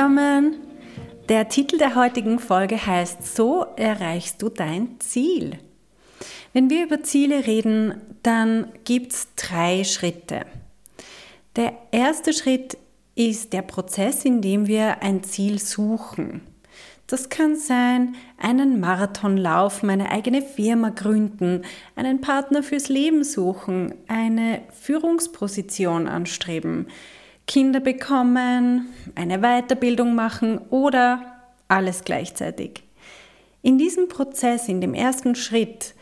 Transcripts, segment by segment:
Zusammen! Der Titel der heutigen Folge heißt So erreichst du dein Ziel. Wenn wir über Ziele reden, dann gibt es drei Schritte. Der erste Schritt ist der Prozess, in dem wir ein Ziel suchen. Das kann sein, einen Marathon laufen, eine eigene Firma gründen, einen Partner fürs Leben suchen, eine Führungsposition anstreben, Kinder bekommen, eine Weiterbildung machen oder alles gleichzeitig. In diesem Prozess, in dem ersten Schritt,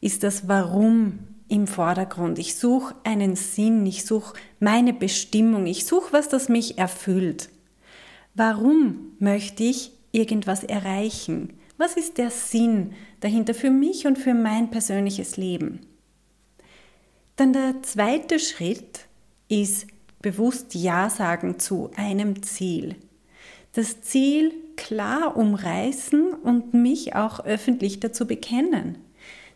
ist das Warum im Vordergrund. Ich suche einen Sinn, ich suche meine Bestimmung, ich suche was, das mich erfüllt. Warum möchte ich irgendwas erreichen? Was ist der Sinn dahinter für mich und für mein persönliches Leben? Dann der zweite Schritt ist bewusst Ja sagen zu einem Ziel. Das Ziel klar umreißen und mich auch öffentlich dazu bekennen.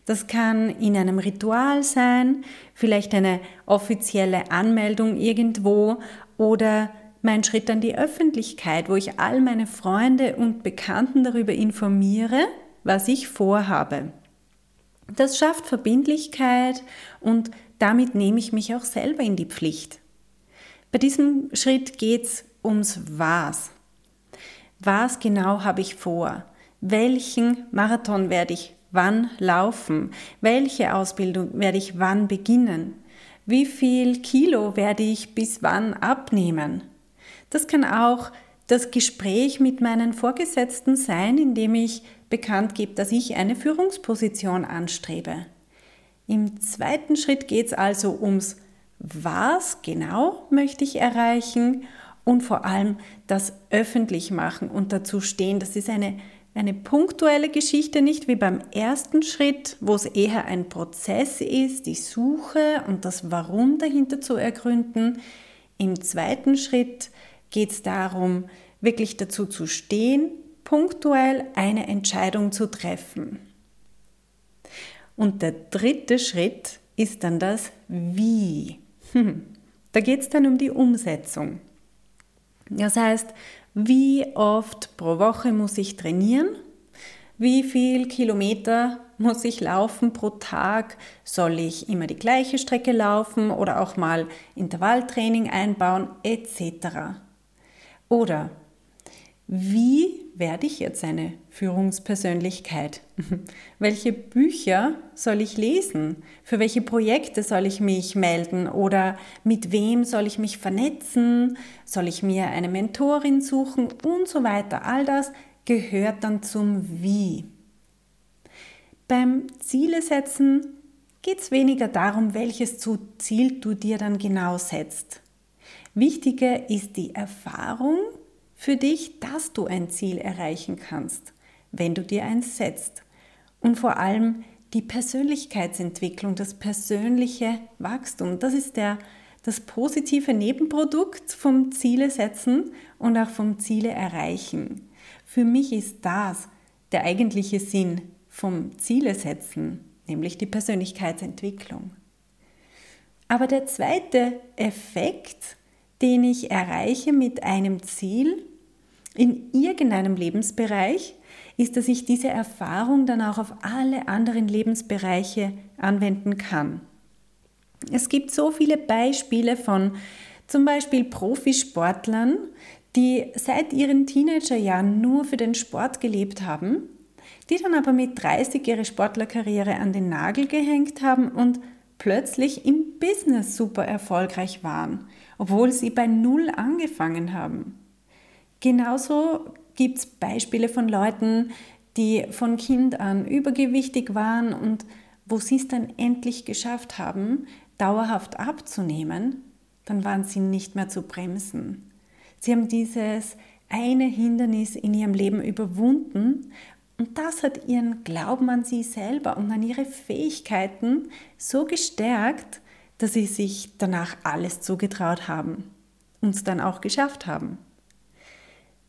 Das kann in einem Ritual sein, vielleicht eine offizielle Anmeldung irgendwo oder mein Schritt an die Öffentlichkeit, wo ich all meine Freunde und Bekannten darüber informiere, was ich vorhabe. Das schafft Verbindlichkeit und damit nehme ich mich auch selber in die Pflicht. Bei diesem Schritt geht es ums Was. Was genau habe ich vor? Welchen Marathon werde ich wann laufen? Welche Ausbildung werde ich wann beginnen? Wie viel Kilo werde ich bis wann abnehmen? Das kann auch das Gespräch mit meinen Vorgesetzten sein, indem ich bekannt gebe, dass ich eine Führungsposition anstrebe. Im zweiten Schritt geht es also ums was genau möchte ich erreichen und vor allem das öffentlich machen und dazu stehen. Das ist eine, eine punktuelle Geschichte, nicht wie beim ersten Schritt, wo es eher ein Prozess ist, die Suche und das Warum dahinter zu ergründen. Im zweiten Schritt geht es darum, wirklich dazu zu stehen, punktuell eine Entscheidung zu treffen. Und der dritte Schritt ist dann das Wie. Hm. Da geht es dann um die Umsetzung. Das heißt, wie oft pro Woche muss ich trainieren? Wie viel Kilometer muss ich laufen pro Tag? Soll ich immer die gleiche Strecke laufen oder auch mal Intervalltraining einbauen etc. Oder wie werde ich jetzt eine Führungspersönlichkeit? welche Bücher soll ich lesen? Für welche Projekte soll ich mich melden? Oder mit wem soll ich mich vernetzen? Soll ich mir eine Mentorin suchen? Und so weiter. All das gehört dann zum Wie. Beim Ziele setzen geht es weniger darum, welches Ziel du dir dann genau setzt. Wichtiger ist die Erfahrung, für dich, dass du ein Ziel erreichen kannst, wenn du dir eins setzt. Und vor allem die Persönlichkeitsentwicklung, das persönliche Wachstum. Das ist der, das positive Nebenprodukt vom Ziele setzen und auch vom Ziele erreichen. Für mich ist das der eigentliche Sinn vom Ziele setzen, nämlich die Persönlichkeitsentwicklung. Aber der zweite Effekt, den ich erreiche mit einem Ziel, in irgendeinem Lebensbereich, ist, dass ich diese Erfahrung dann auch auf alle anderen Lebensbereiche anwenden kann. Es gibt so viele Beispiele von zum Beispiel Profisportlern, die seit ihren Teenagerjahren nur für den Sport gelebt haben, die dann aber mit 30 ihre Sportlerkarriere an den Nagel gehängt haben und plötzlich im Business super erfolgreich waren, obwohl sie bei Null angefangen haben. Genauso gibt es Beispiele von Leuten, die von Kind an übergewichtig waren und wo sie es dann endlich geschafft haben, dauerhaft abzunehmen, dann waren sie nicht mehr zu bremsen. Sie haben dieses eine Hindernis in ihrem Leben überwunden und das hat ihren Glauben an sie selber und an ihre Fähigkeiten so gestärkt, dass sie sich danach alles zugetraut haben und es dann auch geschafft haben.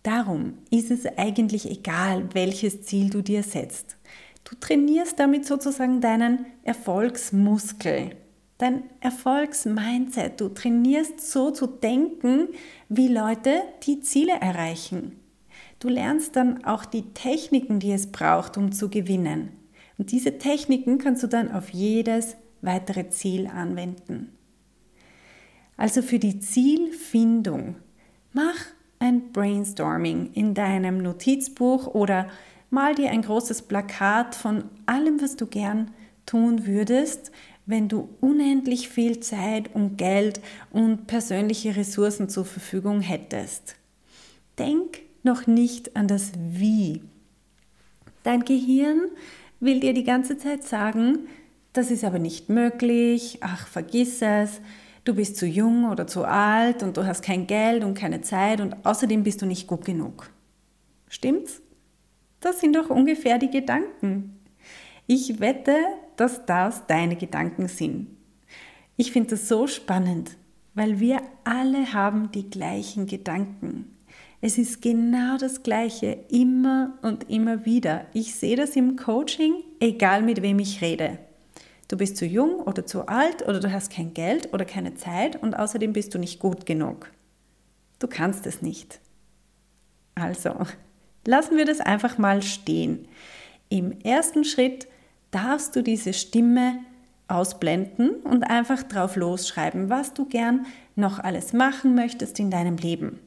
Darum ist es eigentlich egal, welches Ziel du dir setzt. Du trainierst damit sozusagen deinen Erfolgsmuskel, dein Erfolgsmindset. Du trainierst so zu denken, wie Leute die Ziele erreichen. Du lernst dann auch die Techniken, die es braucht, um zu gewinnen. Und diese Techniken kannst du dann auf jedes weitere Ziel anwenden. Also für die Zielfindung, mach ein Brainstorming in deinem Notizbuch oder mal dir ein großes Plakat von allem, was du gern tun würdest, wenn du unendlich viel Zeit und Geld und persönliche Ressourcen zur Verfügung hättest. Denk noch nicht an das Wie. Dein Gehirn will dir die ganze Zeit sagen, das ist aber nicht möglich, ach, vergiss es, du bist zu jung oder zu alt und du hast kein Geld und keine Zeit und außerdem bist du nicht gut genug. Stimmt's? Das sind doch ungefähr die Gedanken. Ich wette, dass das deine Gedanken sind. Ich finde das so spannend, weil wir alle haben die gleichen Gedanken. Es ist genau das Gleiche, immer und immer wieder. Ich sehe das im Coaching, egal mit wem ich rede. Du bist zu jung oder zu alt oder du hast kein Geld oder keine Zeit und außerdem bist du nicht gut genug. Du kannst es nicht. Also, lassen wir das einfach mal stehen. Im ersten Schritt darfst du diese Stimme ausblenden und einfach drauf losschreiben, was du gern noch alles machen möchtest in deinem Leben.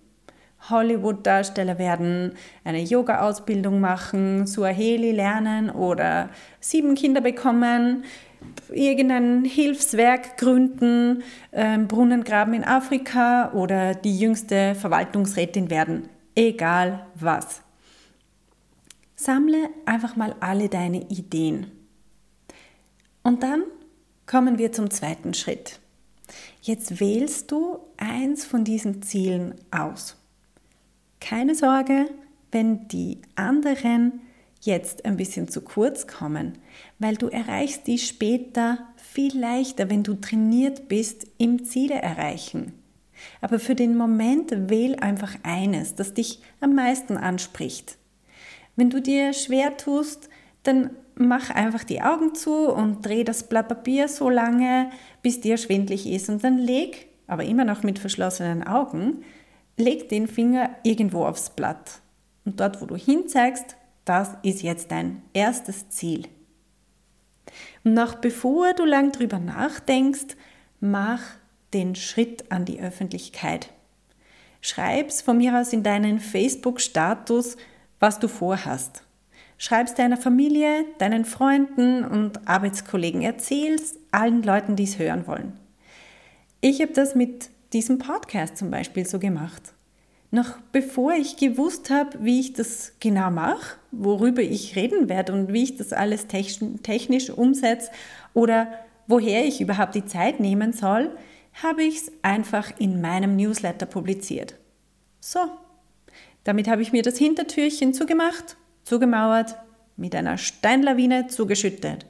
Hollywood-Darsteller werden, eine Yoga-Ausbildung machen, Suaheli lernen oder sieben Kinder bekommen, irgendein Hilfswerk gründen, ähm, Brunnengraben in Afrika oder die jüngste Verwaltungsrätin werden. Egal was. Sammle einfach mal alle deine Ideen. Und dann kommen wir zum zweiten Schritt. Jetzt wählst du eins von diesen Zielen aus. Keine Sorge, wenn die anderen jetzt ein bisschen zu kurz kommen, weil du erreichst die später viel leichter, wenn du trainiert bist im Ziele erreichen. Aber für den Moment wähl einfach eines, das dich am meisten anspricht. Wenn du dir schwer tust, dann mach einfach die Augen zu und dreh das Blatt Papier so lange, bis dir schwindlig ist und dann leg, aber immer noch mit verschlossenen Augen, leg den Finger irgendwo aufs Blatt. Und dort, wo du hinzeigst, das ist jetzt dein erstes Ziel. Und noch bevor du lang drüber nachdenkst, mach den Schritt an die Öffentlichkeit. Schreib's von mir aus in deinen Facebook-Status, was du vorhast. Schreib's deiner Familie, deinen Freunden und Arbeitskollegen. Erzähl's allen Leuten, die es hören wollen. Ich habe das mit diesem Podcast zum Beispiel so gemacht. Noch bevor ich gewusst habe, wie ich das genau mache, worüber ich reden werde und wie ich das alles technisch umsetze oder woher ich überhaupt die Zeit nehmen soll, habe ich es einfach in meinem Newsletter publiziert. So, damit habe ich mir das Hintertürchen zugemacht, zugemauert, mit einer Steinlawine zugeschüttet.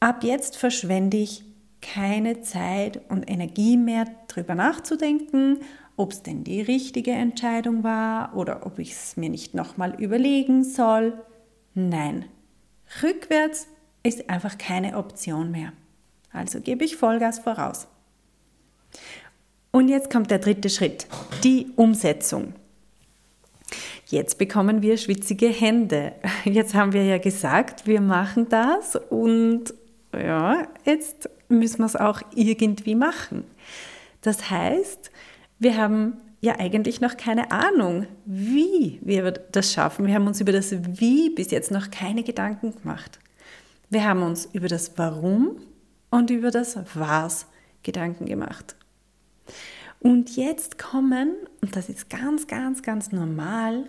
Ab jetzt verschwende ich keine Zeit und Energie mehr, darüber nachzudenken, ob es denn die richtige Entscheidung war oder ob ich es mir nicht nochmal überlegen soll. Nein, rückwärts ist einfach keine Option mehr. Also gebe ich Vollgas voraus. Und jetzt kommt der dritte Schritt, die Umsetzung. Jetzt bekommen wir schwitzige Hände. Jetzt haben wir ja gesagt, wir machen das und ja, jetzt müssen wir es auch irgendwie machen. Das heißt, wir haben ja eigentlich noch keine Ahnung, wie wir das schaffen. Wir haben uns über das Wie bis jetzt noch keine Gedanken gemacht. Wir haben uns über das Warum und über das Was Gedanken gemacht. Und jetzt kommen, und das ist ganz, ganz, ganz normal,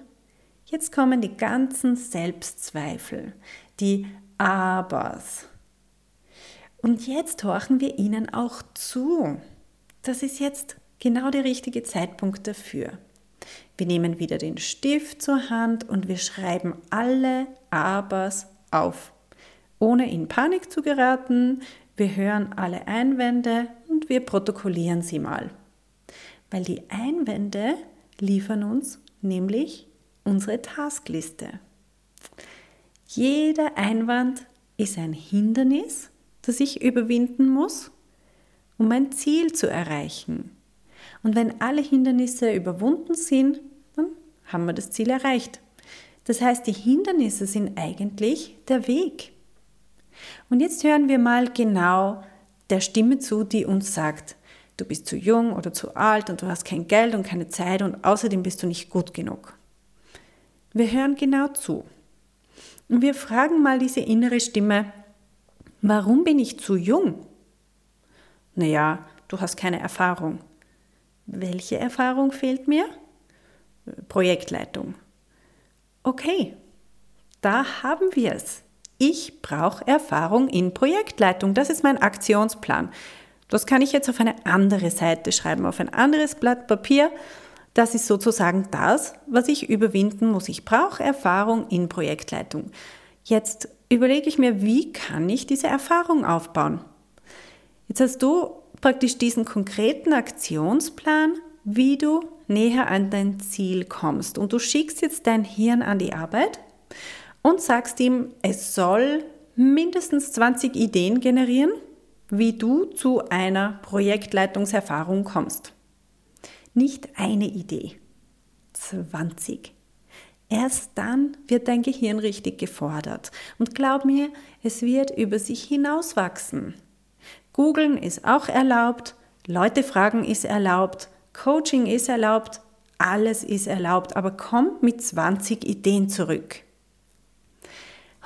jetzt kommen die ganzen Selbstzweifel, die Abers, und jetzt horchen wir ihnen auch zu. Das ist jetzt genau der richtige Zeitpunkt dafür. Wir nehmen wieder den Stift zur Hand und wir schreiben alle Abers auf. Ohne in Panik zu geraten, wir hören alle Einwände und wir protokollieren sie mal. Weil die Einwände liefern uns nämlich unsere Taskliste. Jeder Einwand ist ein Hindernis, das ich überwinden muss, um mein Ziel zu erreichen. Und wenn alle Hindernisse überwunden sind, dann haben wir das Ziel erreicht. Das heißt, die Hindernisse sind eigentlich der Weg. Und jetzt hören wir mal genau der Stimme zu, die uns sagt, du bist zu jung oder zu alt und du hast kein Geld und keine Zeit und außerdem bist du nicht gut genug. Wir hören genau zu. Und wir fragen mal diese innere Stimme, warum bin ich zu jung? Naja, du hast keine Erfahrung. Welche Erfahrung fehlt mir? Projektleitung. Okay, da haben wir es. Ich brauche Erfahrung in Projektleitung. Das ist mein Aktionsplan. Das kann ich jetzt auf eine andere Seite schreiben, auf ein anderes Blatt Papier. Das ist sozusagen das, was ich überwinden muss. Ich brauche Erfahrung in Projektleitung. Jetzt überlege ich mir, wie kann ich diese Erfahrung aufbauen? Jetzt hast du praktisch diesen konkreten Aktionsplan, wie du näher an dein Ziel kommst. Und du schickst jetzt dein Hirn an die Arbeit und sagst ihm, es soll mindestens 20 Ideen generieren, wie du zu einer Projektleitungserfahrung kommst. Nicht eine Idee, 20. Erst dann wird dein Gehirn richtig gefordert. Und glaub mir, es wird über sich hinauswachsen. Googlen ist auch erlaubt, Leute fragen ist erlaubt, Coaching ist erlaubt, alles ist erlaubt, aber komm mit 20 Ideen zurück.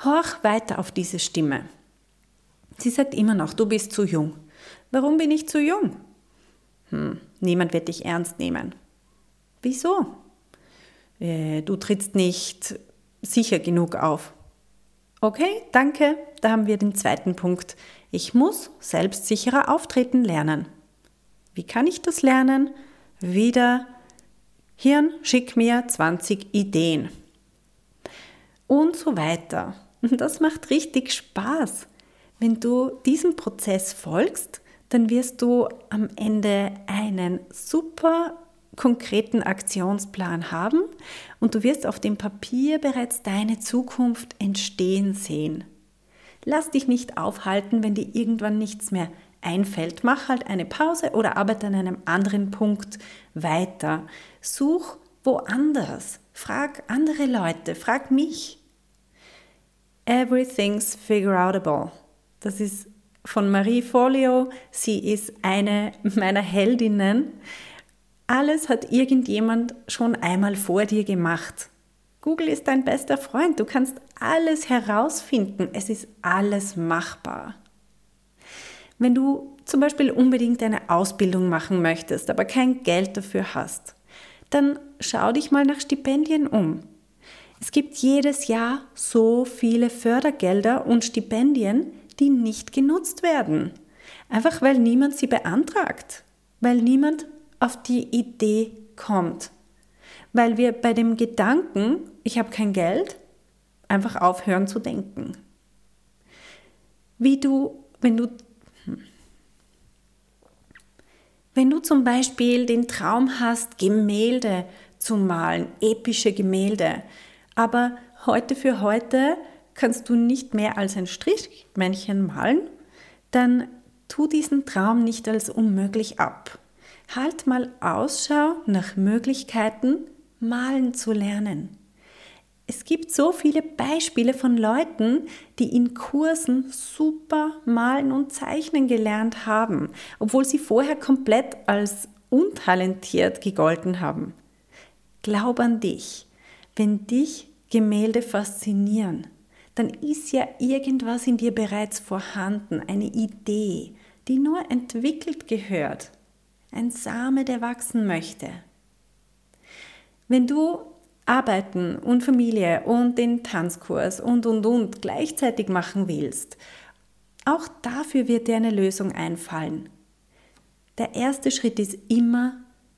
Horch weiter auf diese Stimme. Sie sagt immer noch, du bist zu jung. Warum bin ich zu jung? Hm, niemand wird dich ernst nehmen. Wieso? Äh, du trittst nicht sicher genug auf. Okay, danke. Da haben wir den zweiten Punkt. Ich muss selbstsicherer auftreten lernen. Wie kann ich das lernen? Wieder Hirn, schick mir 20 Ideen. Und so weiter. Das macht richtig Spaß. Wenn du diesem Prozess folgst, dann wirst du am Ende einen super konkreten Aktionsplan haben und du wirst auf dem Papier bereits deine Zukunft entstehen sehen. Lass dich nicht aufhalten, wenn dir irgendwann nichts mehr einfällt. Mach halt eine Pause oder arbeite an einem anderen Punkt weiter. Such woanders. Frag andere Leute, frag mich. Everything's figureoutable. Das ist von Marie Folio. Sie ist eine meiner Heldinnen. Alles hat irgendjemand schon einmal vor dir gemacht. Google ist dein bester Freund. Du kannst alles herausfinden. Es ist alles machbar. Wenn du zum Beispiel unbedingt eine Ausbildung machen möchtest, aber kein Geld dafür hast, dann schau dich mal nach Stipendien um. Es gibt jedes Jahr so viele Fördergelder und Stipendien, die nicht genutzt werden. Einfach weil niemand sie beantragt, weil niemand auf die Idee kommt. Weil wir bei dem Gedanken, ich habe kein Geld, einfach aufhören zu denken. Wie du, wenn du, hm. wenn du zum Beispiel den Traum hast, Gemälde zu malen, epische Gemälde, aber heute für heute kannst du nicht mehr als ein Strichmännchen malen, dann tu diesen Traum nicht als unmöglich ab. Halt mal Ausschau nach Möglichkeiten, malen zu lernen. Es gibt so viele Beispiele von Leuten, die in Kursen super malen und zeichnen gelernt haben, obwohl sie vorher komplett als untalentiert gegolten haben. Glaub an dich. Wenn dich Gemälde faszinieren, dann ist ja irgendwas in dir bereits vorhanden, eine Idee, die nur entwickelt gehört, ein Same, der wachsen möchte. Wenn du Arbeiten und Familie und den Tanzkurs und und und gleichzeitig machen willst, auch dafür wird dir eine Lösung einfallen. Der erste Schritt ist immer,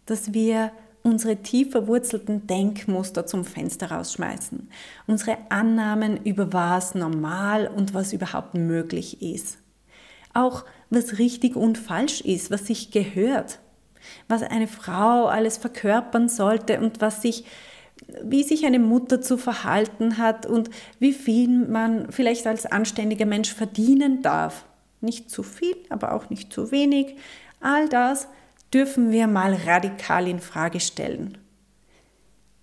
dass wir unsere tief verwurzelten Denkmuster zum Fenster rausschmeißen. Unsere Annahmen über was normal und was überhaupt möglich ist. Auch was richtig und falsch ist, was sich gehört. Was eine Frau alles verkörpern sollte und was sich wie sich eine Mutter zu verhalten hat und wie viel man vielleicht als anständiger Mensch verdienen darf. Nicht zu viel, aber auch nicht zu wenig. All das dürfen wir mal radikal in Frage stellen.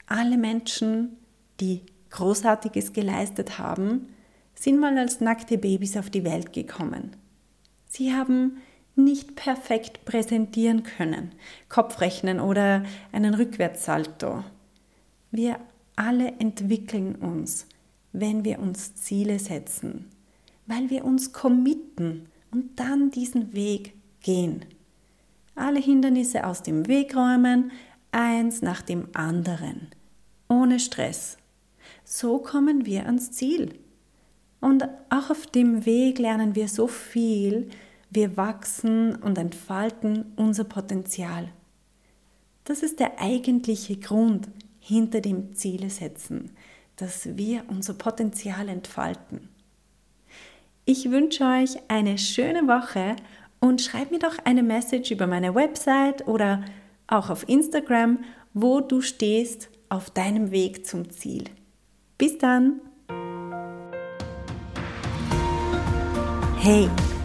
Alle Menschen, die Großartiges geleistet haben, sind mal als nackte Babys auf die Welt gekommen. Sie haben nicht perfekt präsentieren können, Kopfrechnen oder einen Rückwärtssalto. Wir alle entwickeln uns, wenn wir uns Ziele setzen, weil wir uns committen und dann diesen Weg gehen alle Hindernisse aus dem Weg räumen, eins nach dem anderen, ohne Stress. So kommen wir ans Ziel. Und auch auf dem Weg lernen wir so viel, wir wachsen und entfalten unser Potenzial. Das ist der eigentliche Grund hinter dem Ziele setzen, dass wir unser Potenzial entfalten. Ich wünsche euch eine schöne Woche und schreib mir doch eine Message über meine Website oder auch auf Instagram, wo du stehst auf deinem Weg zum Ziel. Bis dann! Hey,